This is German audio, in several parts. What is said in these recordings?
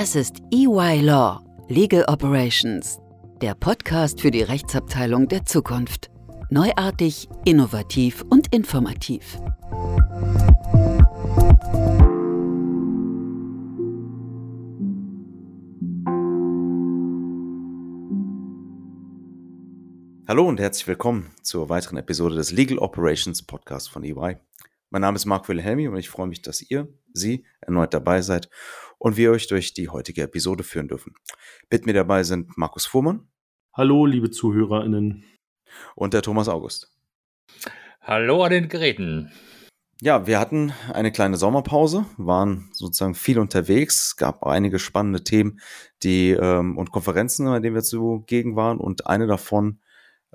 Das ist EY Law, Legal Operations, der Podcast für die Rechtsabteilung der Zukunft. Neuartig, innovativ und informativ. Hallo und herzlich willkommen zur weiteren Episode des Legal Operations Podcast von EY. Mein Name ist Marc Wilhelmi und ich freue mich, dass ihr, Sie, erneut dabei seid und wir euch durch die heutige Episode führen dürfen. Mit mir dabei sind Markus Fuhrmann. Hallo, liebe ZuhörerInnen. Und der Thomas August. Hallo an den Geräten. Ja, wir hatten eine kleine Sommerpause, waren sozusagen viel unterwegs, es gab einige spannende Themen die, ähm, und Konferenzen, bei denen wir zugegen waren und eine davon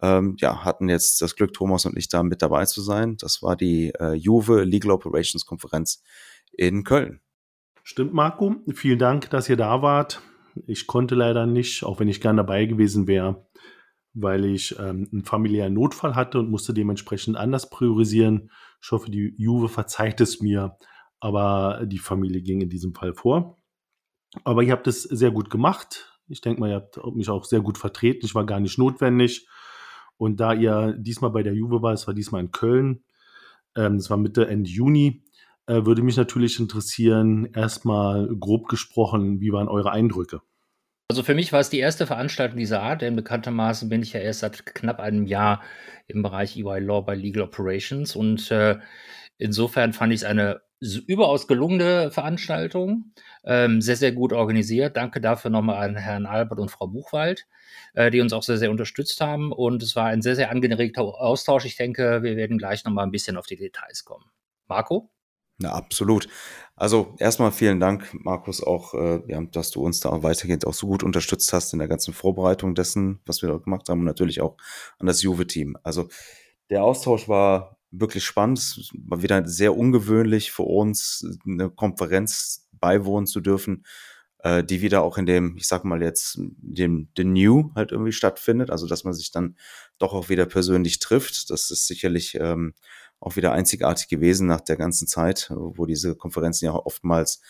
ähm, ja, hatten jetzt das Glück, Thomas und ich da mit dabei zu sein. Das war die äh, Juve Legal Operations Konferenz in Köln. Stimmt, Marco. Vielen Dank, dass ihr da wart. Ich konnte leider nicht, auch wenn ich gern dabei gewesen wäre, weil ich ähm, einen familiären Notfall hatte und musste dementsprechend anders priorisieren. Ich hoffe, die Juve verzeiht es mir, aber die Familie ging in diesem Fall vor. Aber ihr habt es sehr gut gemacht. Ich denke mal, ihr habt mich auch sehr gut vertreten. Ich war gar nicht notwendig. Und da ihr diesmal bei der Juve war, es war diesmal in Köln, ähm, es war Mitte, Ende Juni, äh, würde mich natürlich interessieren, erstmal grob gesprochen, wie waren eure Eindrücke? Also für mich war es die erste Veranstaltung dieser Art, denn bekanntermaßen bin ich ja erst seit knapp einem Jahr im Bereich EY Law bei Legal Operations und äh, insofern fand ich es eine überaus gelungene Veranstaltung, ähm, sehr, sehr gut organisiert. Danke dafür nochmal an Herrn Albert und Frau Buchwald, äh, die uns auch sehr, sehr unterstützt haben. Und es war ein sehr, sehr angeregter Austausch. Ich denke, wir werden gleich nochmal ein bisschen auf die Details kommen. Marco? Na, absolut. Also erstmal vielen Dank, Markus, auch, äh, ja, dass du uns da weitergehend auch so gut unterstützt hast in der ganzen Vorbereitung dessen, was wir dort gemacht haben und natürlich auch an das Juve-Team. Also der Austausch war wirklich spannend. Es war wieder sehr ungewöhnlich für uns, eine Konferenz beiwohnen zu dürfen, äh, die wieder auch in dem, ich sag mal jetzt, dem The New halt irgendwie stattfindet. Also dass man sich dann doch auch wieder persönlich trifft. Das ist sicherlich ähm, auch wieder einzigartig gewesen nach der ganzen Zeit, wo diese Konferenzen ja oftmals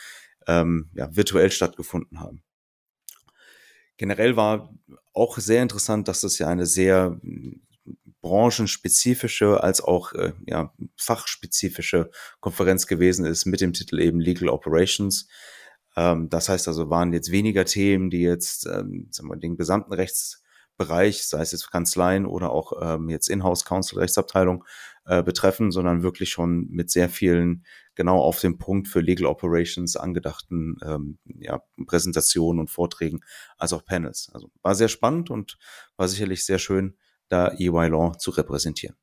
ähm, ja, virtuell stattgefunden haben. Generell war auch sehr interessant, dass das ja eine sehr branchenspezifische als auch äh, ja, fachspezifische Konferenz gewesen ist mit dem Titel eben Legal Operations. Ähm, das heißt also, waren jetzt weniger Themen, die jetzt ähm, sagen wir, den gesamten Rechtsbereich, sei es jetzt Kanzleien oder auch ähm, jetzt Inhouse Counsel Rechtsabteilung äh, betreffen, sondern wirklich schon mit sehr vielen genau auf dem Punkt für Legal Operations angedachten ähm, ja, Präsentationen und Vorträgen als auch Panels. Also war sehr spannend und war sicherlich sehr schön, da EY Law zu repräsentieren.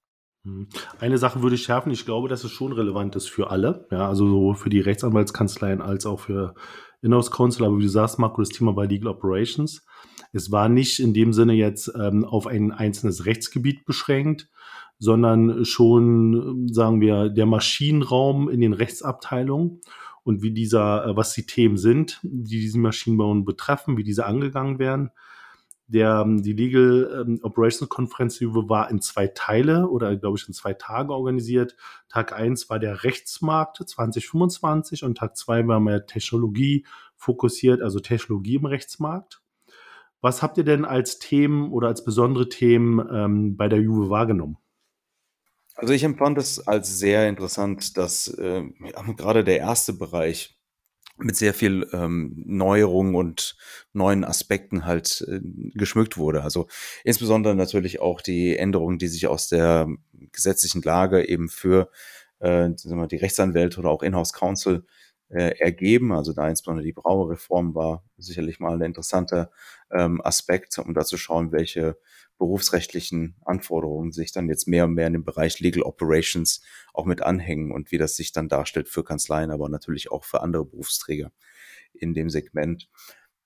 Hm. Eine Sache würde ich schärfen. Ich glaube, dass es schon relevant ist für alle. Ja, also sowohl für die Rechtsanwaltskanzleien als auch für Inhouse Counsel. Aber wie du sagst, Marco, das Thema war Legal Operations. Es war nicht in dem Sinne jetzt ähm, auf ein einzelnes Rechtsgebiet beschränkt, sondern schon, sagen wir, der Maschinenraum in den Rechtsabteilungen und wie dieser, äh, was die Themen sind, die diesen Maschinenbau betreffen, wie diese angegangen werden. Der, ähm, die Legal ähm, Operations Konferenz war in zwei Teile oder glaube ich in zwei Tage organisiert. Tag eins war der Rechtsmarkt 2025 und Tag zwei war mehr Technologie fokussiert, also Technologie im Rechtsmarkt. Was habt ihr denn als Themen oder als besondere Themen ähm, bei der Juve wahrgenommen? Also ich empfand es als sehr interessant, dass äh, gerade der erste Bereich mit sehr viel ähm, Neuerungen und neuen Aspekten halt äh, geschmückt wurde. Also insbesondere natürlich auch die Änderungen, die sich aus der gesetzlichen Lage eben für äh, die Rechtsanwälte oder auch Inhouse Counsel äh, ergeben. Also da insbesondere die Brauerreform war sicherlich mal ein interessanter ähm, Aspekt, um da zu schauen, welche berufsrechtlichen Anforderungen sich dann jetzt mehr und mehr in dem Bereich Legal Operations auch mit anhängen und wie das sich dann darstellt für Kanzleien, aber natürlich auch für andere Berufsträger in dem Segment.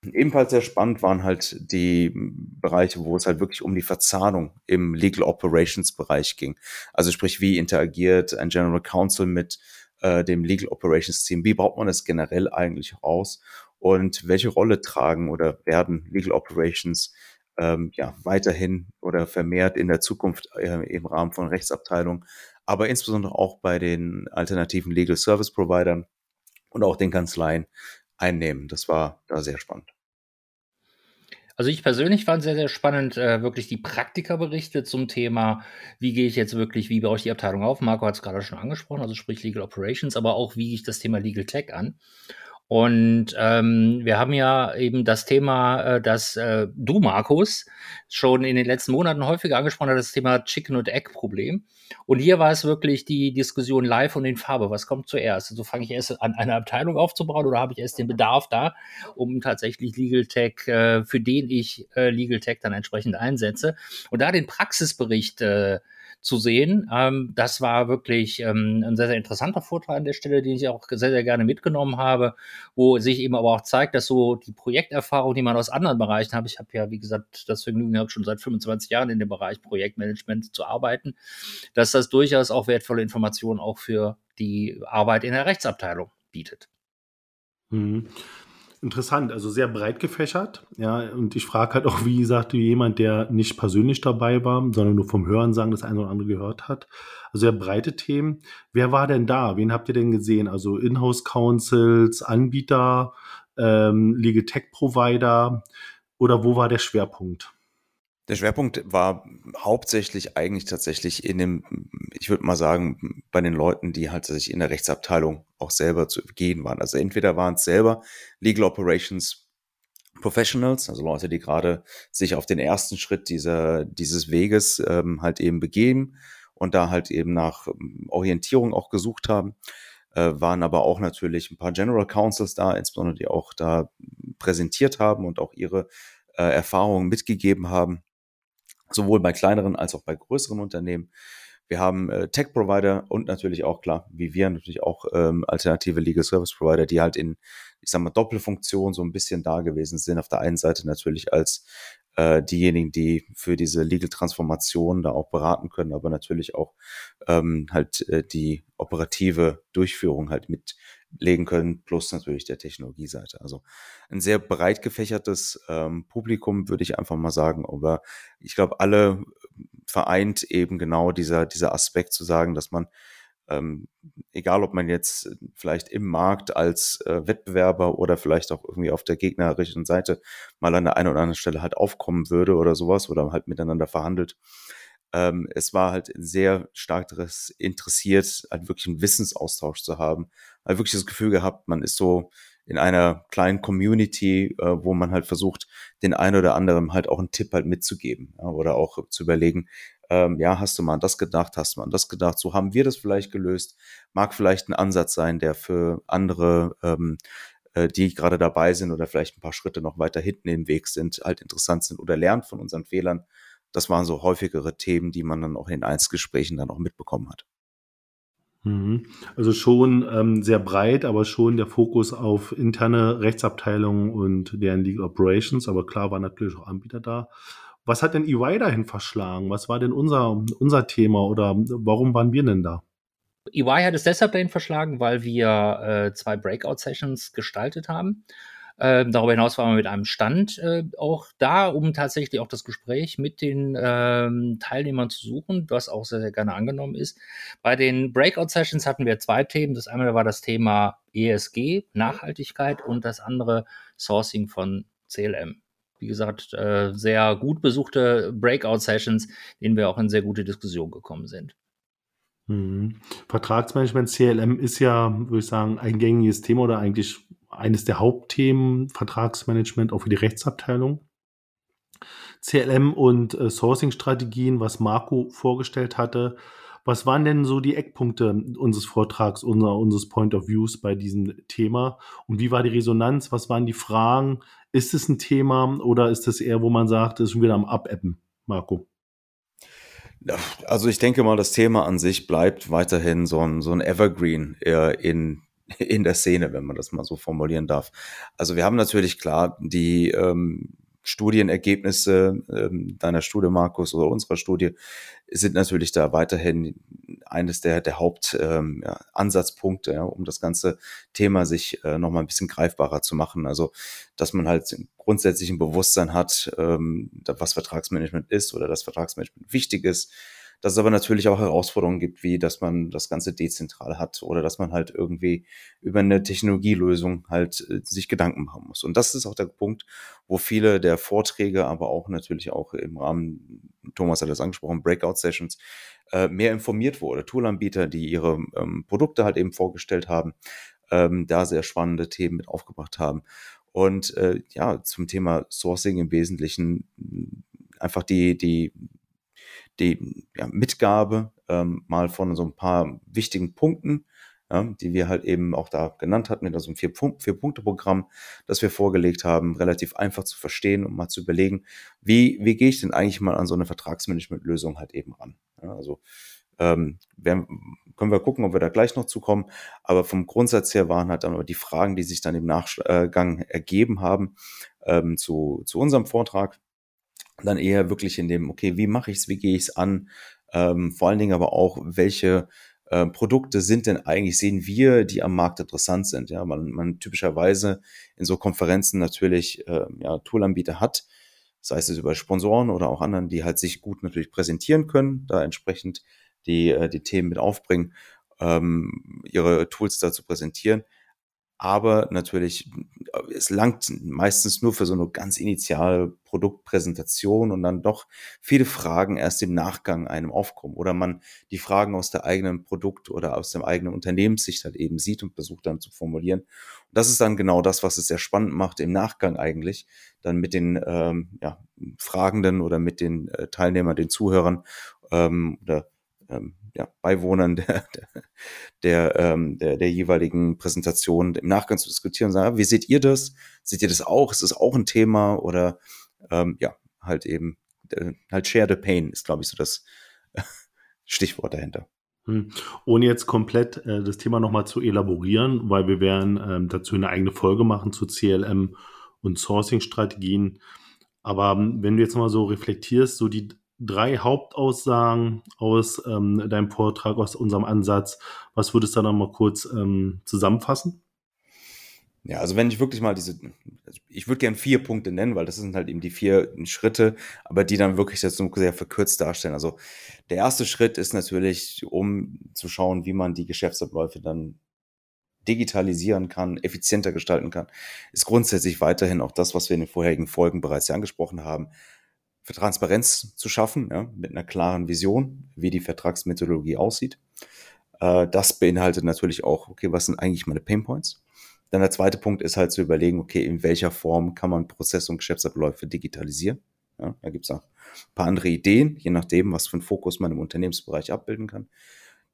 Ebenfalls sehr spannend waren halt die Bereiche, wo es halt wirklich um die Verzahnung im Legal Operations Bereich ging. Also sprich, wie interagiert ein General Counsel mit äh, dem Legal Operations Team? Wie baut man es generell eigentlich aus? Und welche Rolle tragen oder werden Legal Operations ähm, ja, weiterhin oder vermehrt in der Zukunft äh, im Rahmen von Rechtsabteilungen, aber insbesondere auch bei den alternativen Legal Service Providern und auch den Kanzleien einnehmen. Das war da sehr spannend. Also ich persönlich fand sehr, sehr spannend, äh, wirklich die Praktikerberichte zum Thema, wie gehe ich jetzt wirklich, wie baue ich die Abteilung auf? Marco hat es gerade schon angesprochen, also sprich Legal Operations, aber auch wie gehe ich das Thema Legal Tech an. Und ähm, wir haben ja eben das Thema, äh, dass äh, du, Markus, schon in den letzten Monaten häufiger angesprochen hast, das Thema Chicken- und Egg-Problem. Und hier war es wirklich die Diskussion live und in Farbe. Was kommt zuerst? Also fange ich erst an, eine Abteilung aufzubauen oder habe ich erst den Bedarf da, um tatsächlich Legal Tech, äh, für den ich äh, Legal Tech dann entsprechend einsetze? Und da den Praxisbericht äh, zu sehen. Ähm, das war wirklich ähm, ein sehr, sehr interessanter Vortrag an der Stelle, den ich auch sehr, sehr gerne mitgenommen habe, wo sich eben aber auch zeigt, dass so die Projekterfahrung, die man aus anderen Bereichen hat, ich habe ja, wie gesagt, das Vergnügen gehabt, schon seit 25 Jahren in dem Bereich Projektmanagement zu arbeiten, dass das durchaus auch wertvolle Informationen auch für die Arbeit in der Rechtsabteilung bietet. Mhm. Interessant, also sehr breit gefächert. Ja, und ich frage halt auch, wie gesagt, jemand, der nicht persönlich dabei war, sondern nur vom Hören sagen, das eine oder andere gehört hat. Also sehr breite Themen. Wer war denn da? Wen habt ihr denn gesehen? Also Inhouse Councils, Anbieter, ähm, Legal Tech Provider oder wo war der Schwerpunkt? Der Schwerpunkt war hauptsächlich eigentlich tatsächlich in dem, ich würde mal sagen, bei den Leuten, die halt sich in der Rechtsabteilung auch selber zu gehen waren. Also entweder waren es selber Legal Operations Professionals, also Leute, die gerade sich auf den ersten Schritt dieser, dieses Weges ähm, halt eben begeben und da halt eben nach ähm, Orientierung auch gesucht haben, äh, waren aber auch natürlich ein paar General Counsels da, insbesondere die auch da präsentiert haben und auch ihre äh, Erfahrungen mitgegeben haben sowohl bei kleineren als auch bei größeren Unternehmen. Wir haben äh, Tech-Provider und natürlich auch klar, wie wir natürlich auch ähm, alternative Legal Service Provider, die halt in, ich sag mal, Doppelfunktion so ein bisschen da gewesen sind. Auf der einen Seite natürlich als äh, diejenigen, die für diese Legal-Transformation da auch beraten können, aber natürlich auch ähm, halt äh, die operative Durchführung halt mitlegen können, plus natürlich der Technologieseite. Also ein sehr breit gefächertes ähm, Publikum, würde ich einfach mal sagen. Aber ich glaube, alle vereint eben genau dieser, dieser Aspekt zu sagen, dass man ähm, egal ob man jetzt vielleicht im Markt als äh, Wettbewerber oder vielleicht auch irgendwie auf der gegnerischen Seite mal an der einen oder anderen Stelle halt aufkommen würde oder sowas oder halt miteinander verhandelt. Ähm, es war halt sehr stark interessiert, halt wirklich einen Wissensaustausch zu haben, halt wirklich das Gefühl gehabt, man ist so in einer kleinen Community, äh, wo man halt versucht, den einen oder anderen halt auch einen Tipp halt mitzugeben ja, oder auch zu überlegen, ähm, ja, hast du mal an das gedacht, hast du mal an das gedacht, so haben wir das vielleicht gelöst, mag vielleicht ein Ansatz sein, der für andere, ähm, äh, die gerade dabei sind oder vielleicht ein paar Schritte noch weiter hinten im Weg sind, halt interessant sind oder lernt von unseren Fehlern. Das waren so häufigere Themen, die man dann auch in Einzelgesprächen dann auch mitbekommen hat. Mhm. Also schon ähm, sehr breit, aber schon der Fokus auf interne Rechtsabteilungen und deren Legal Operations. Aber klar waren natürlich auch Anbieter da. Was hat denn EY dahin verschlagen? Was war denn unser, unser Thema oder warum waren wir denn da? EY hat es deshalb dahin verschlagen, weil wir äh, zwei Breakout-Sessions gestaltet haben. Äh, darüber hinaus waren wir mit einem Stand äh, auch da, um tatsächlich auch das Gespräch mit den ähm, Teilnehmern zu suchen, was auch sehr, sehr gerne angenommen ist. Bei den Breakout-Sessions hatten wir zwei Themen. Das eine war das Thema ESG, Nachhaltigkeit und das andere Sourcing von CLM wie gesagt, äh, sehr gut besuchte Breakout-Sessions, denen wir auch in sehr gute Diskussionen gekommen sind. Mhm. Vertragsmanagement CLM ist ja, würde ich sagen, ein gängiges Thema oder eigentlich eines der Hauptthemen Vertragsmanagement auch für die Rechtsabteilung. CLM und äh, Sourcing-Strategien, was Marco vorgestellt hatte. Was waren denn so die Eckpunkte unseres Vortrags, unser, unseres Point of Views bei diesem Thema? Und wie war die Resonanz? Was waren die Fragen? Ist es ein Thema oder ist es eher, wo man sagt, es ist schon wieder am Abappen, Marco? Also ich denke mal, das Thema an sich bleibt weiterhin so ein, so ein Evergreen in, in der Szene, wenn man das mal so formulieren darf. Also wir haben natürlich klar die ähm, Studienergebnisse ähm, deiner Studie, Markus, oder unserer Studie sind natürlich da weiterhin eines der, der Hauptansatzpunkte, ähm, ja, um das ganze Thema sich äh, nochmal ein bisschen greifbarer zu machen. Also, dass man halt grundsätzlich ein Bewusstsein hat, ähm, was Vertragsmanagement ist oder dass Vertragsmanagement wichtig ist, dass es aber natürlich auch Herausforderungen gibt, wie dass man das Ganze dezentral hat oder dass man halt irgendwie über eine Technologielösung halt äh, sich Gedanken machen muss. Und das ist auch der Punkt, wo viele der Vorträge, aber auch natürlich auch im Rahmen, Thomas hat das angesprochen, Breakout-Sessions, äh, mehr informiert wurde. Toolanbieter, die ihre ähm, Produkte halt eben vorgestellt haben, ähm, da sehr spannende Themen mit aufgebracht haben. Und äh, ja, zum Thema Sourcing im Wesentlichen einfach die, die, die ja, Mitgabe ähm, mal von so ein paar wichtigen Punkten, ja, die wir halt eben auch da genannt hatten, mit so einem Vier-Punkte-Programm, das wir vorgelegt haben, relativ einfach zu verstehen und mal zu überlegen, wie, wie gehe ich denn eigentlich mal an so eine Vertragsmanagementlösung halt eben ran. Ja, also ähm, werden, können wir gucken, ob wir da gleich noch zukommen. Aber vom Grundsatz her waren halt dann aber die Fragen, die sich dann im Nachgang ergeben haben ähm, zu, zu unserem Vortrag, dann eher wirklich in dem, okay, wie mache ich es, wie gehe ich es an, ähm, vor allen Dingen aber auch, welche äh, Produkte sind denn eigentlich, sehen wir, die am Markt interessant sind. Ja, man, man typischerweise in so Konferenzen natürlich äh, ja, Toolanbieter hat, sei es über Sponsoren oder auch anderen, die halt sich gut natürlich präsentieren können, da entsprechend die, äh, die Themen mit aufbringen, ähm, ihre Tools da zu präsentieren aber natürlich, es langt meistens nur für so eine ganz initiale Produktpräsentation und dann doch viele Fragen erst im Nachgang einem aufkommen oder man die Fragen aus der eigenen Produkt- oder aus dem eigenen Unternehmenssicht halt eben sieht und versucht dann zu formulieren. Und das ist dann genau das, was es sehr spannend macht im Nachgang eigentlich, dann mit den ähm, ja, Fragenden oder mit den äh, Teilnehmern, den Zuhörern ähm, oder ähm, ja, Beiwohnern der, der, der, ähm, der, der jeweiligen Präsentation im Nachgang zu diskutieren und sagen, wie seht ihr das? Seht ihr das auch? Ist das auch ein Thema? Oder ähm, ja, halt eben, äh, halt share the pain ist, glaube ich, so das Stichwort dahinter. Hm. Ohne jetzt komplett äh, das Thema nochmal zu elaborieren, weil wir werden ähm, dazu eine eigene Folge machen zu CLM und Sourcing-Strategien. Aber ähm, wenn du jetzt mal so reflektierst, so die drei Hauptaussagen aus ähm, deinem Vortrag, aus unserem Ansatz. Was würdest du da noch mal kurz ähm, zusammenfassen? Ja, also wenn ich wirklich mal diese, also ich würde gern vier Punkte nennen, weil das sind halt eben die vier Schritte, aber die dann wirklich jetzt so sehr verkürzt darstellen. Also der erste Schritt ist natürlich, um zu schauen, wie man die Geschäftsabläufe dann digitalisieren kann, effizienter gestalten kann, ist grundsätzlich weiterhin auch das, was wir in den vorherigen Folgen bereits angesprochen haben, für Transparenz zu schaffen, ja, mit einer klaren Vision, wie die Vertragsmethodologie aussieht. Äh, das beinhaltet natürlich auch, okay, was sind eigentlich meine Painpoints? Dann der zweite Punkt ist halt zu überlegen, okay, in welcher Form kann man Prozess- und Geschäftsabläufe digitalisieren? Ja, da gibt es auch ein paar andere Ideen, je nachdem, was für einen Fokus man im Unternehmensbereich abbilden kann.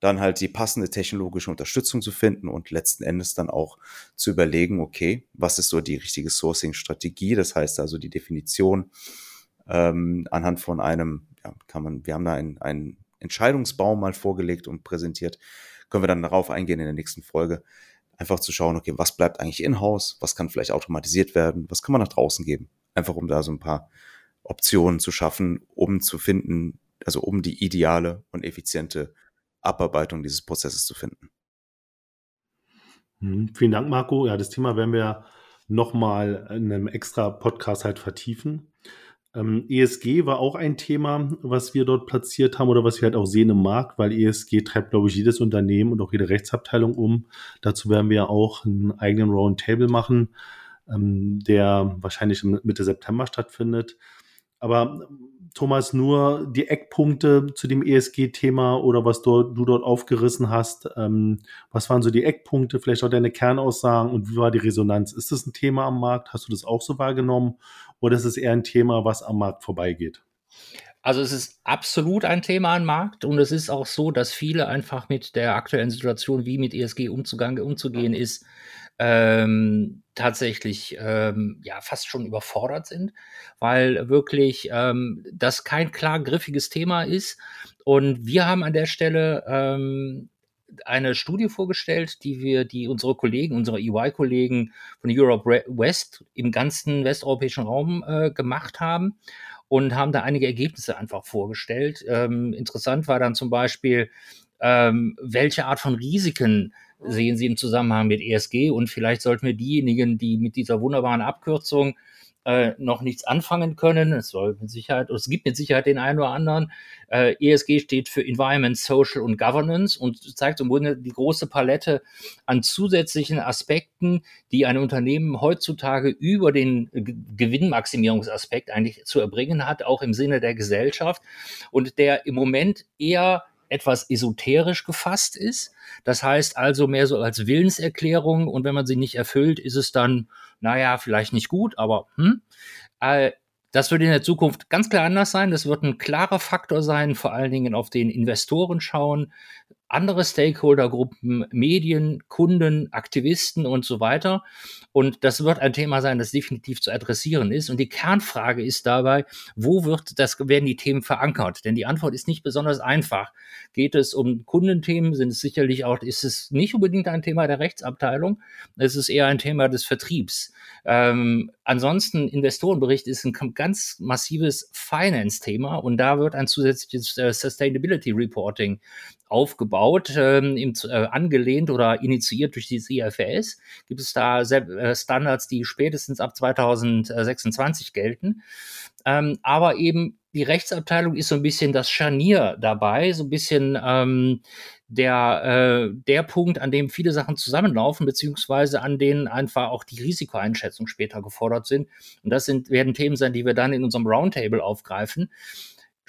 Dann halt die passende technologische Unterstützung zu finden und letzten Endes dann auch zu überlegen, okay, was ist so die richtige Sourcing-Strategie? Das heißt also die Definition, ähm, anhand von einem, ja, kann man, wir haben da einen, einen Entscheidungsbaum mal vorgelegt und präsentiert, können wir dann darauf eingehen in der nächsten Folge. Einfach zu schauen, okay, was bleibt eigentlich in-house, was kann vielleicht automatisiert werden, was kann man nach draußen geben. Einfach um da so ein paar Optionen zu schaffen, um zu finden, also um die ideale und effiziente Abarbeitung dieses Prozesses zu finden. Hm, vielen Dank, Marco. Ja, das Thema werden wir nochmal in einem extra Podcast halt vertiefen. Ähm, ESG war auch ein Thema, was wir dort platziert haben oder was wir halt auch sehen im Markt, weil ESG treibt, glaube ich, jedes Unternehmen und auch jede Rechtsabteilung um. Dazu werden wir auch einen eigenen Roundtable machen, ähm, der wahrscheinlich Mitte September stattfindet. Aber Thomas, nur die Eckpunkte zu dem ESG-Thema oder was dort, du dort aufgerissen hast. Ähm, was waren so die Eckpunkte, vielleicht auch deine Kernaussagen und wie war die Resonanz? Ist das ein Thema am Markt? Hast du das auch so wahrgenommen? Oder ist es eher ein Thema, was am Markt vorbeigeht? Also es ist absolut ein Thema am Markt und es ist auch so, dass viele einfach mit der aktuellen Situation, wie mit ESG umzugang, umzugehen ist, ähm, tatsächlich ähm, ja fast schon überfordert sind, weil wirklich ähm, das kein klar griffiges Thema ist. Und wir haben an der Stelle ähm, eine Studie vorgestellt, die wir, die unsere Kollegen, unsere EY-Kollegen von Europe West im ganzen westeuropäischen Raum äh, gemacht haben und haben da einige Ergebnisse einfach vorgestellt. Ähm, interessant war dann zum Beispiel, ähm, welche Art von Risiken sehen Sie im Zusammenhang mit ESG und vielleicht sollten wir diejenigen, die mit dieser wunderbaren Abkürzung äh, noch nichts anfangen können. Es soll mit Sicherheit, es gibt mit Sicherheit den einen oder anderen. Äh, ESG steht für Environment, Social und Governance und zeigt im Grunde die große Palette an zusätzlichen Aspekten, die ein Unternehmen heutzutage über den G Gewinnmaximierungsaspekt eigentlich zu erbringen hat, auch im Sinne der Gesellschaft und der im Moment eher etwas esoterisch gefasst ist. Das heißt also mehr so als Willenserklärung und wenn man sie nicht erfüllt, ist es dann, naja, vielleicht nicht gut, aber hm. Äh, das wird in der Zukunft ganz klar anders sein. Das wird ein klarer Faktor sein, vor allen Dingen auf den Investoren schauen, andere Stakeholdergruppen, Medien, Kunden, Aktivisten und so weiter. Und das wird ein Thema sein, das definitiv zu adressieren ist. Und die Kernfrage ist dabei, wo wird das, werden die Themen verankert? Denn die Antwort ist nicht besonders einfach. Geht es um Kundenthemen, sind es sicherlich auch, ist es nicht unbedingt ein Thema der Rechtsabteilung. Es ist eher ein Thema des Vertriebs. Ähm, ansonsten, Investorenbericht ist ein ganz massives Finance-Thema und da wird ein zusätzliches äh, Sustainability Reporting aufgebaut, ähm, äh, angelehnt oder initiiert durch die IFRS. Gibt es da äh, Standards, die spätestens ab 2026 gelten. Ähm, aber eben die Rechtsabteilung ist so ein bisschen das Scharnier dabei, so ein bisschen ähm, der, äh, der Punkt, an dem viele Sachen zusammenlaufen, beziehungsweise an denen einfach auch die Risikoeinschätzung später gefordert sind. Und das sind, werden Themen sein, die wir dann in unserem Roundtable aufgreifen.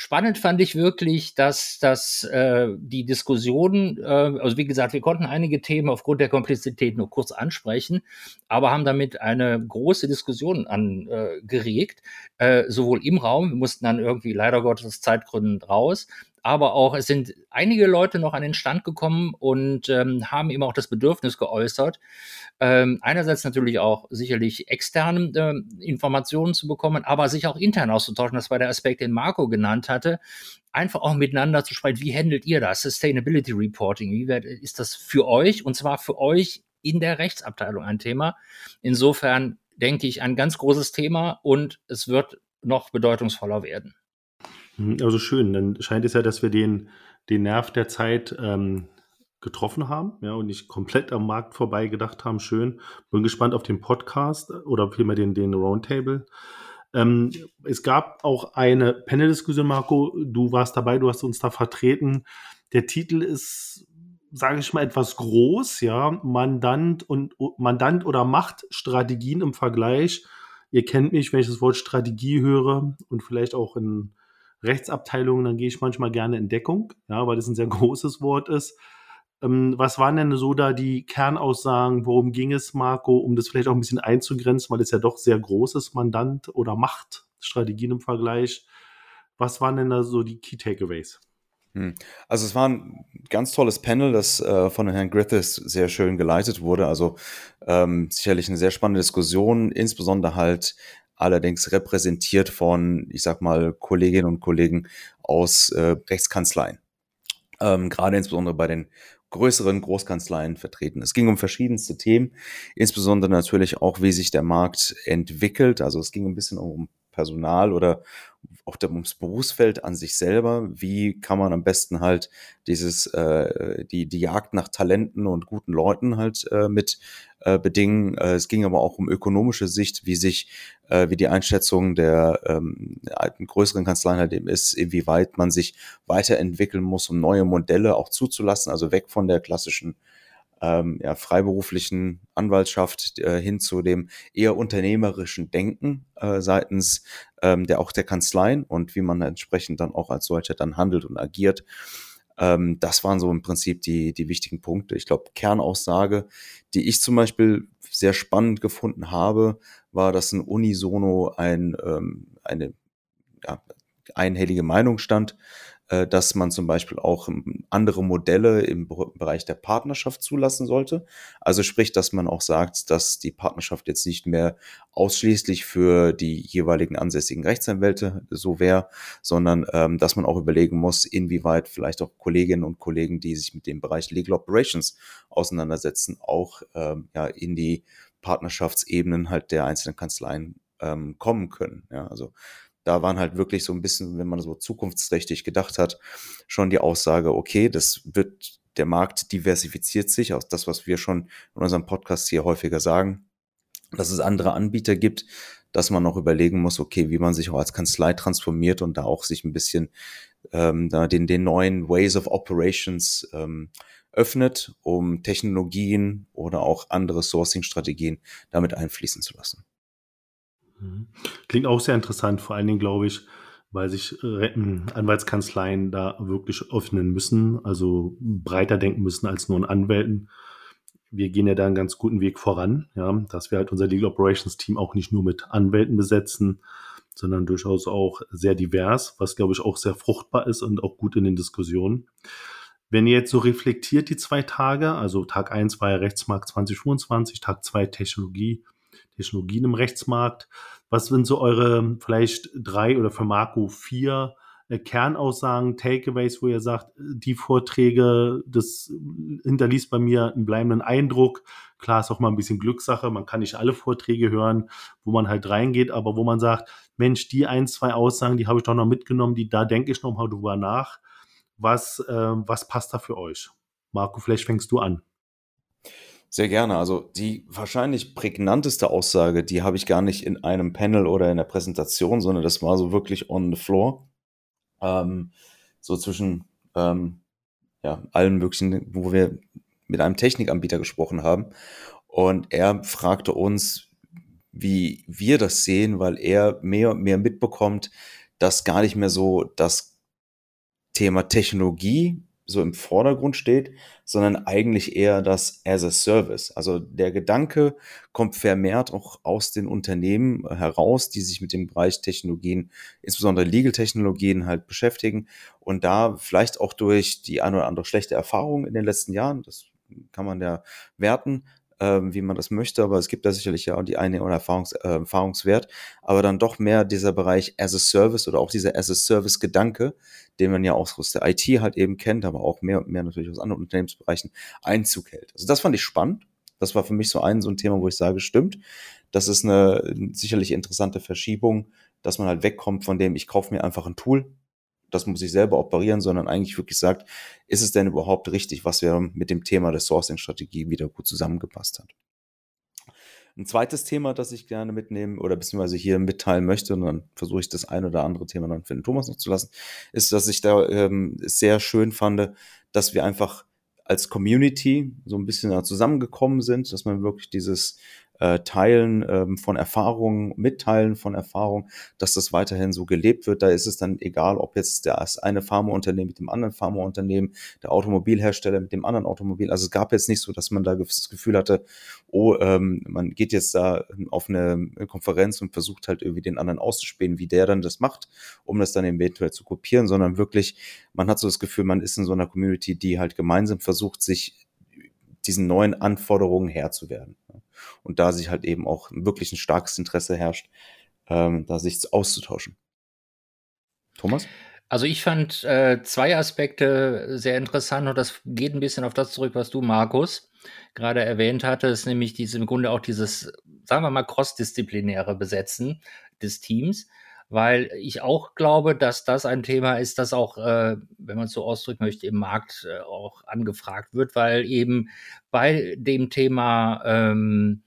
Spannend fand ich wirklich, dass, dass äh, die Diskussion, äh, also wie gesagt, wir konnten einige Themen aufgrund der Komplexität nur kurz ansprechen, aber haben damit eine große Diskussion angeregt, äh, sowohl im Raum, wir mussten dann irgendwie leider Gottes Zeitgründen raus, aber auch es sind einige Leute noch an den Stand gekommen und ähm, haben eben auch das Bedürfnis geäußert, ähm, einerseits natürlich auch sicherlich externe äh, Informationen zu bekommen, aber sich auch intern auszutauschen. Das war der Aspekt, den Marco genannt hatte. Einfach auch miteinander zu sprechen. Wie handelt ihr das? Sustainability Reporting. Wie wird, ist das für euch? Und zwar für euch in der Rechtsabteilung ein Thema. Insofern denke ich ein ganz großes Thema und es wird noch bedeutungsvoller werden. Mhm, also schön, dann scheint es ja, dass wir den, den Nerv der Zeit ähm, getroffen haben ja, und nicht komplett am Markt vorbei gedacht haben. Schön. Bin gespannt auf den Podcast oder vielmehr den, den Roundtable. Ähm, es gab auch eine Panel-Diskussion, Marco. Du warst dabei, du hast uns da vertreten. Der Titel ist, sage ich mal, etwas groß, ja. Mandant und Mandant oder Machtstrategien im Vergleich. Ihr kennt mich, wenn ich das Wort Strategie höre und vielleicht auch in Rechtsabteilungen, dann gehe ich manchmal gerne in Deckung, ja, weil das ein sehr großes Wort ist. Ähm, was waren denn so da die Kernaussagen? Worum ging es, Marco, um das vielleicht auch ein bisschen einzugrenzen, weil es ja doch sehr großes Mandant oder Machtstrategien im Vergleich. Was waren denn da so die Key Takeaways? Hm. Also es war ein ganz tolles Panel, das äh, von Herrn Griffiths sehr schön geleitet wurde. Also ähm, sicherlich eine sehr spannende Diskussion, insbesondere halt allerdings repräsentiert von, ich sag mal, Kolleginnen und Kollegen aus äh, Rechtskanzleien. Ähm, gerade insbesondere bei den größeren Großkanzleien vertreten. Es ging um verschiedenste Themen, insbesondere natürlich auch, wie sich der Markt entwickelt. Also es ging ein bisschen um Personal oder auch ums Berufsfeld an sich selber. Wie kann man am besten halt dieses, äh, die, die Jagd nach Talenten und guten Leuten halt äh, mit äh, bedingen. Äh, es ging aber auch um ökonomische Sicht, wie sich, äh, wie die Einschätzung der ähm, alten größeren Kanzleien halt eben ist, inwieweit man sich weiterentwickeln muss, um neue Modelle auch zuzulassen, also weg von der klassischen ähm, ja, freiberuflichen Anwaltschaft äh, hin zu dem eher unternehmerischen Denken äh, seitens ähm, der auch der Kanzleien und wie man entsprechend dann auch als solcher dann handelt und agiert. Ähm, das waren so im Prinzip die, die wichtigen Punkte. Ich glaube, Kernaussage, die ich zum Beispiel sehr spannend gefunden habe, war, dass ein Unisono ein, ähm, eine ja, einhellige Meinung stand, dass man zum Beispiel auch ähm, andere Modelle im Bereich der Partnerschaft zulassen sollte. Also sprich, dass man auch sagt, dass die Partnerschaft jetzt nicht mehr ausschließlich für die jeweiligen ansässigen Rechtsanwälte so wäre, sondern ähm, dass man auch überlegen muss, inwieweit vielleicht auch Kolleginnen und Kollegen, die sich mit dem Bereich Legal Operations auseinandersetzen, auch ähm, ja, in die Partnerschaftsebenen halt der einzelnen Kanzleien ähm, kommen können. Ja, also da waren halt wirklich so ein bisschen, wenn man so zukunftsträchtig gedacht hat, schon die Aussage, okay, das wird, der Markt diversifiziert sich aus das, was wir schon in unserem Podcast hier häufiger sagen, dass es andere Anbieter gibt, dass man auch überlegen muss, okay, wie man sich auch als Kanzlei transformiert und da auch sich ein bisschen ähm, da den, den neuen Ways of Operations ähm, öffnet, um Technologien oder auch andere Sourcing-Strategien damit einfließen zu lassen. Mhm. Klingt auch sehr interessant, vor allen Dingen glaube ich, weil sich äh, Anwaltskanzleien da wirklich öffnen müssen, also breiter denken müssen als nur ein Anwälten. Wir gehen ja da einen ganz guten Weg voran, ja, dass wir halt unser Legal Operations Team auch nicht nur mit Anwälten besetzen, sondern durchaus auch sehr divers, was glaube ich auch sehr fruchtbar ist und auch gut in den Diskussionen. Wenn ihr jetzt so reflektiert die zwei Tage, also Tag eins war ja Rechtsmarkt 2025, Tag zwei Technologie, Technologien im Rechtsmarkt. Was sind so eure vielleicht drei oder für Marco vier äh, Kernaussagen, Takeaways, wo ihr sagt, die Vorträge, das hinterließ bei mir einen bleibenden Eindruck. Klar ist auch mal ein bisschen Glückssache, man kann nicht alle Vorträge hören, wo man halt reingeht, aber wo man sagt, Mensch, die ein, zwei Aussagen, die habe ich doch noch mitgenommen, die da denke ich noch mal drüber nach was, äh, was passt da für euch? Marco, vielleicht fängst du an. Sehr gerne. Also die wahrscheinlich prägnanteste Aussage, die habe ich gar nicht in einem Panel oder in der Präsentation, sondern das war so wirklich on the floor. Ähm, so zwischen ähm, ja, allen möglichen, wo wir mit einem Technikanbieter gesprochen haben. Und er fragte uns, wie wir das sehen, weil er mehr und mehr mitbekommt, dass gar nicht mehr so das Thema Technologie so im Vordergrund steht, sondern eigentlich eher das as a Service. Also der Gedanke kommt vermehrt auch aus den Unternehmen heraus, die sich mit dem Bereich Technologien, insbesondere Legal-Technologien halt beschäftigen und da vielleicht auch durch die ein oder andere schlechte Erfahrung in den letzten Jahren, das kann man ja werten, ähm, wie man das möchte, aber es gibt da sicherlich ja auch die eine oder Erfahrungs, äh, Erfahrungswert, aber dann doch mehr dieser Bereich as a Service oder auch dieser as a Service Gedanke, den man ja auch aus der IT halt eben kennt, aber auch mehr und mehr natürlich aus anderen Unternehmensbereichen Einzug hält. Also das fand ich spannend. Das war für mich so ein, so ein Thema, wo ich sage, stimmt. Das ist eine sicherlich interessante Verschiebung, dass man halt wegkommt von dem, ich kaufe mir einfach ein Tool, das muss ich selber operieren, sondern eigentlich wirklich sagt, ist es denn überhaupt richtig, was wir mit dem Thema der Sourcing-Strategie wieder gut zusammengepasst hat. Ein zweites Thema, das ich gerne mitnehmen oder beziehungsweise hier mitteilen möchte, und dann versuche ich das ein oder andere Thema dann für den Thomas noch zu lassen, ist, dass ich da ähm, sehr schön fand, dass wir einfach als Community so ein bisschen zusammengekommen sind, dass man wirklich dieses äh, Teilen ähm, von Erfahrungen, Mitteilen von Erfahrungen, dass das weiterhin so gelebt wird. Da ist es dann egal, ob jetzt das eine Pharmaunternehmen mit dem anderen Pharmaunternehmen, der Automobilhersteller mit dem anderen Automobil. Also es gab jetzt nicht so, dass man da das Gefühl hatte, oh, ähm, man geht jetzt da auf eine Konferenz und versucht halt irgendwie den anderen auszuspähen, wie der dann das macht, um das dann eventuell zu kopieren, sondern wirklich, man hat so das Gefühl, man ist in so einer Community, die halt gemeinsam versucht, sich diesen neuen Anforderungen Herr zu werden. Und da sich halt eben auch wirklich ein starkes Interesse herrscht, ähm, da sich auszutauschen. Thomas? Also ich fand äh, zwei Aspekte sehr interessant und das geht ein bisschen auf das zurück, was du, Markus, gerade erwähnt hattest, nämlich diese, im Grunde auch dieses, sagen wir mal, crossdisziplinäre Besetzen des Teams weil ich auch glaube, dass das ein Thema ist, das auch, äh, wenn man es so ausdrücken möchte, im Markt äh, auch angefragt wird, weil eben bei dem Thema, ähm,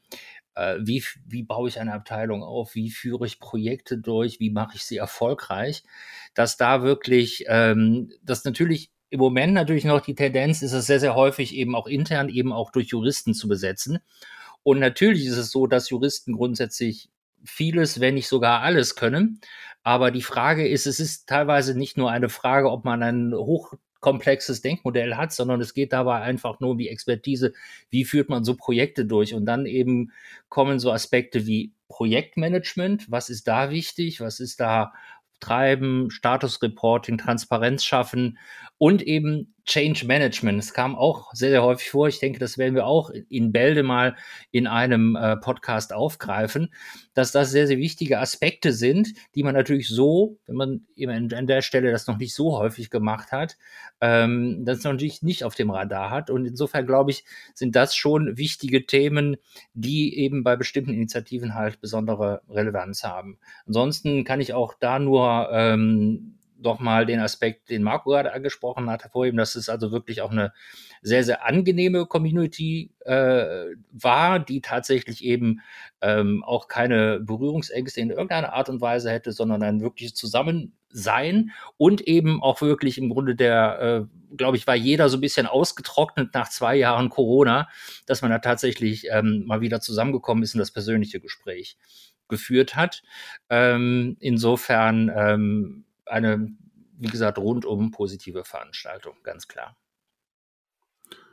äh, wie, wie baue ich eine Abteilung auf, wie führe ich Projekte durch, wie mache ich sie erfolgreich, dass da wirklich, ähm, das natürlich im Moment natürlich noch die Tendenz ist es sehr, sehr häufig eben auch intern, eben auch durch Juristen zu besetzen. Und natürlich ist es so, dass Juristen grundsätzlich vieles, wenn nicht sogar alles können. Aber die Frage ist, es ist teilweise nicht nur eine Frage, ob man ein hochkomplexes Denkmodell hat, sondern es geht dabei einfach nur um die Expertise, wie führt man so Projekte durch. Und dann eben kommen so Aspekte wie Projektmanagement, was ist da wichtig, was ist da treiben, Statusreporting, Transparenz schaffen und eben Change Management. Es kam auch sehr, sehr häufig vor. Ich denke, das werden wir auch in Bälde mal in einem äh, Podcast aufgreifen, dass das sehr, sehr wichtige Aspekte sind, die man natürlich so, wenn man eben an der Stelle das noch nicht so häufig gemacht hat, ähm, das natürlich nicht auf dem Radar hat. Und insofern glaube ich, sind das schon wichtige Themen, die eben bei bestimmten Initiativen halt besondere Relevanz haben. Ansonsten kann ich auch da nur ähm, nochmal den Aspekt, den Marco gerade angesprochen hat, hervorheben, dass es also wirklich auch eine sehr, sehr angenehme Community äh, war, die tatsächlich eben ähm, auch keine Berührungsängste in irgendeiner Art und Weise hätte, sondern ein wirkliches Zusammensein und eben auch wirklich im Grunde der, äh, glaube ich, war jeder so ein bisschen ausgetrocknet nach zwei Jahren Corona, dass man da tatsächlich ähm, mal wieder zusammengekommen ist in das persönliche Gespräch geführt hat. Ähm, insofern ähm, eine, wie gesagt, rundum positive Veranstaltung, ganz klar.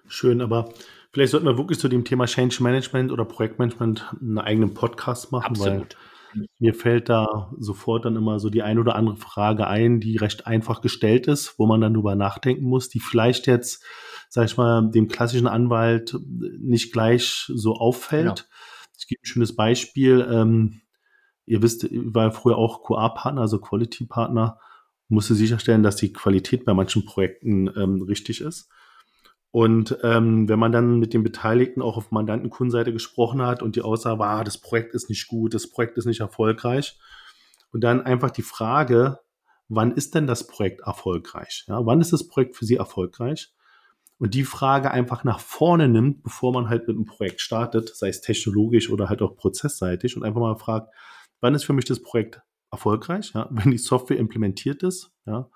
Schön, aber vielleicht sollten wir wirklich zu dem Thema Change Management oder Projektmanagement einen eigenen Podcast machen, Absolut. weil mir fällt da sofort dann immer so die ein oder andere Frage ein, die recht einfach gestellt ist, wo man dann drüber nachdenken muss, die vielleicht jetzt, sag ich mal, dem klassischen Anwalt nicht gleich so auffällt. Genau. Ich gebe ein schönes Beispiel. Ähm, ihr wisst, ich war früher auch QA-Partner, also Quality-Partner, musste sicherstellen, dass die Qualität bei manchen Projekten ähm, richtig ist. Und ähm, wenn man dann mit den Beteiligten auch auf Mandantenkundenseite gesprochen hat und die Aussage war, ah, das Projekt ist nicht gut, das Projekt ist nicht erfolgreich. Und dann einfach die Frage, wann ist denn das Projekt erfolgreich? Ja, wann ist das Projekt für Sie erfolgreich? Und die Frage einfach nach vorne nimmt, bevor man halt mit einem Projekt startet, sei es technologisch oder halt auch prozessseitig und einfach mal fragt, wann ist für mich das Projekt erfolgreich? Ja, wenn die Software implementiert ist, ja,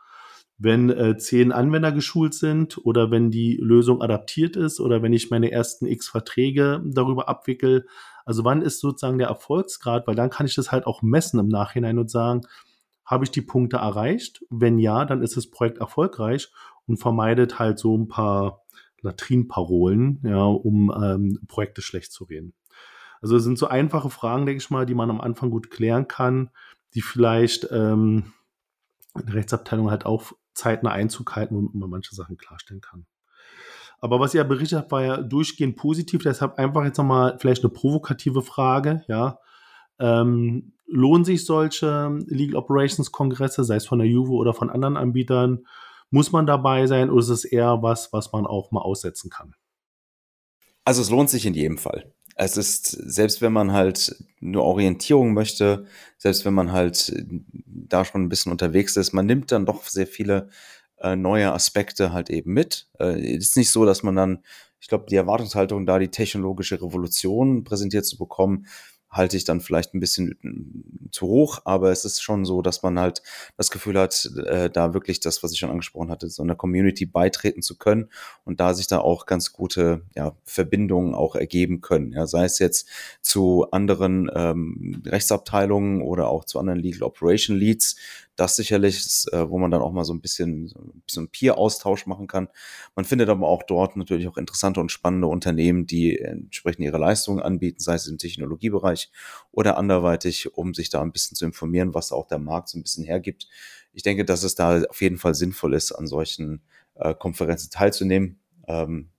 wenn äh, zehn Anwender geschult sind oder wenn die Lösung adaptiert ist oder wenn ich meine ersten x Verträge darüber abwickel. Also wann ist sozusagen der Erfolgsgrad? Weil dann kann ich das halt auch messen im Nachhinein und sagen, habe ich die Punkte erreicht? Wenn ja, dann ist das Projekt erfolgreich und vermeidet halt so ein paar Latrinparolen, ja, um ähm, Projekte schlecht zu reden. Also es sind so einfache Fragen, denke ich mal, die man am Anfang gut klären kann, die vielleicht ähm, in der Rechtsabteilung halt auch zeitnah Einzug halten, womit man manche Sachen klarstellen kann. Aber was ihr berichtet habt, war ja durchgehend positiv. Deshalb einfach jetzt nochmal vielleicht eine provokative Frage. Ja, ähm, lohnen sich solche Legal Operations Kongresse, sei es von der Juve oder von anderen Anbietern? Muss man dabei sein oder ist es eher was, was man auch mal aussetzen kann? Also es lohnt sich in jedem Fall es ist, selbst wenn man halt nur Orientierung möchte, selbst wenn man halt da schon ein bisschen unterwegs ist, man nimmt dann doch sehr viele äh, neue Aspekte halt eben mit. Äh, ist nicht so, dass man dann, ich glaube, die Erwartungshaltung da, die technologische Revolution präsentiert zu bekommen, halte ich dann vielleicht ein bisschen äh, zu hoch, aber es ist schon so, dass man halt das Gefühl hat, äh, da wirklich das, was ich schon angesprochen hatte, so einer Community beitreten zu können und da sich da auch ganz gute ja, Verbindungen auch ergeben können. Ja, sei es jetzt zu anderen ähm, Rechtsabteilungen oder auch zu anderen Legal Operation Leads, das sicherlich, ist, äh, wo man dann auch mal so ein bisschen, so ein bisschen Peer-Austausch machen kann. Man findet aber auch dort natürlich auch interessante und spannende Unternehmen, die entsprechend ihre Leistungen anbieten, sei es im Technologiebereich oder anderweitig, um sich da ein bisschen zu informieren, was auch der Markt so ein bisschen hergibt. Ich denke, dass es da auf jeden Fall sinnvoll ist, an solchen äh, Konferenzen teilzunehmen. Ähm,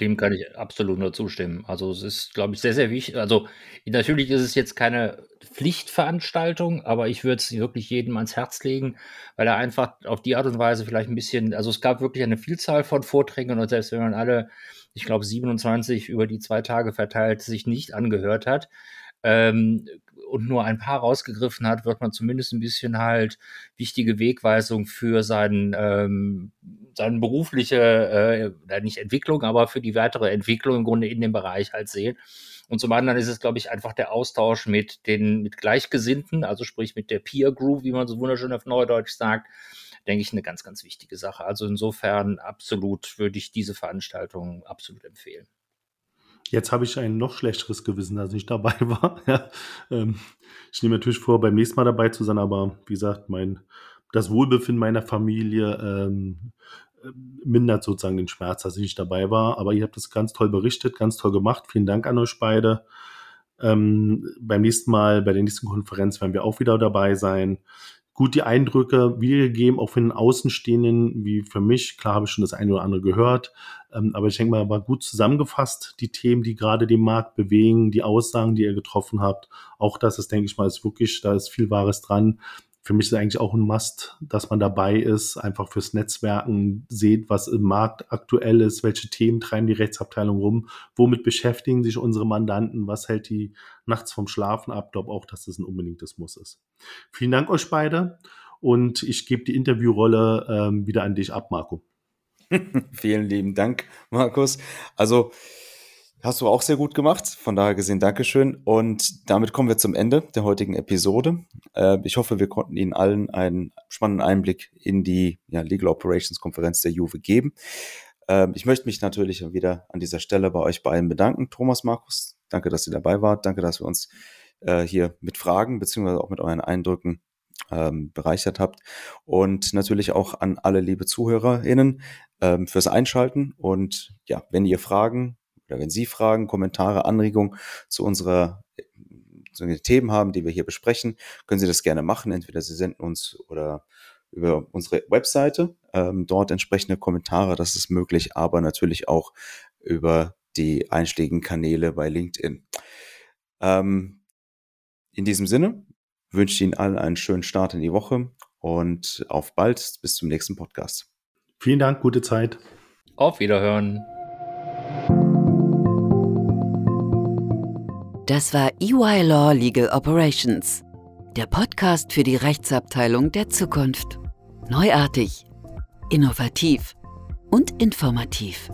dem kann ich absolut nur zustimmen. Also es ist, glaube ich, sehr, sehr wichtig. Also natürlich ist es jetzt keine Pflichtveranstaltung, aber ich würde es wirklich jedem ans Herz legen, weil er einfach auf die Art und Weise vielleicht ein bisschen, also es gab wirklich eine Vielzahl von Vorträgen und selbst wenn man alle, ich glaube 27 über die zwei Tage verteilt, sich nicht angehört hat, ähm, und nur ein paar rausgegriffen hat, wird man zumindest ein bisschen halt wichtige Wegweisung für seinen, ähm, seine berufliche, äh, nicht Entwicklung, aber für die weitere Entwicklung im Grunde in dem Bereich halt sehen. Und zum anderen ist es, glaube ich, einfach der Austausch mit den, mit Gleichgesinnten, also sprich mit der Peer Group, wie man so wunderschön auf Neudeutsch sagt, denke ich, eine ganz, ganz wichtige Sache. Also insofern absolut würde ich diese Veranstaltung absolut empfehlen. Jetzt habe ich ein noch schlechteres Gewissen, dass ich dabei war. Ja, ähm, ich nehme natürlich vor, beim nächsten Mal dabei zu sein, aber wie gesagt, mein, das Wohlbefinden meiner Familie ähm, äh, mindert sozusagen den Schmerz, dass ich nicht dabei war. Aber ihr habt das ganz toll berichtet, ganz toll gemacht. Vielen Dank an euch beide. Ähm, beim nächsten Mal, bei der nächsten Konferenz werden wir auch wieder dabei sein gut die Eindrücke wiedergegeben, auch für den Außenstehenden, wie für mich. Klar habe ich schon das eine oder andere gehört, ähm, aber ich denke mal, war gut zusammengefasst, die Themen, die gerade den Markt bewegen, die Aussagen, die ihr getroffen habt. Auch das ist, denke ich mal, ist wirklich, da ist viel Wahres dran für mich ist eigentlich auch ein Must, dass man dabei ist, einfach fürs Netzwerken seht, was im Markt aktuell ist, welche Themen treiben die Rechtsabteilung rum, womit beschäftigen sich unsere Mandanten, was hält die nachts vom Schlafen ab. Glaube auch, dass das ein unbedingtes Muss ist. Vielen Dank euch beide. und ich gebe die Interviewrolle ähm, wieder an dich ab, Marco. Vielen lieben Dank, Markus. Also hast du auch sehr gut gemacht. Von daher gesehen, Dankeschön. Und damit kommen wir zum Ende der heutigen Episode. Äh, ich hoffe, wir konnten Ihnen allen einen spannenden Einblick in die Legal Operations Konferenz der Juve geben. Äh, ich möchte mich natürlich wieder an dieser Stelle bei euch beiden bedanken. Thomas, Markus, danke, dass ihr dabei wart. Danke, dass wir uns äh, hier mit Fragen beziehungsweise auch mit euren Eindrücken ähm, bereichert habt. Und natürlich auch an alle liebe ZuhörerInnen ähm, fürs Einschalten. Und ja, wenn ihr Fragen oder wenn Sie Fragen, Kommentare, Anregungen zu unserer zu den Themen haben, die wir hier besprechen, können Sie das gerne machen. Entweder Sie senden uns oder über unsere Webseite ähm, dort entsprechende Kommentare, das ist möglich, aber natürlich auch über die einschlägigen Kanäle bei LinkedIn. Ähm, in diesem Sinne wünsche ich Ihnen allen einen schönen Start in die Woche und auf bald. Bis zum nächsten Podcast. Vielen Dank, gute Zeit. Auf Wiederhören. Das war EY Law Legal Operations, der Podcast für die Rechtsabteilung der Zukunft. Neuartig, innovativ und informativ.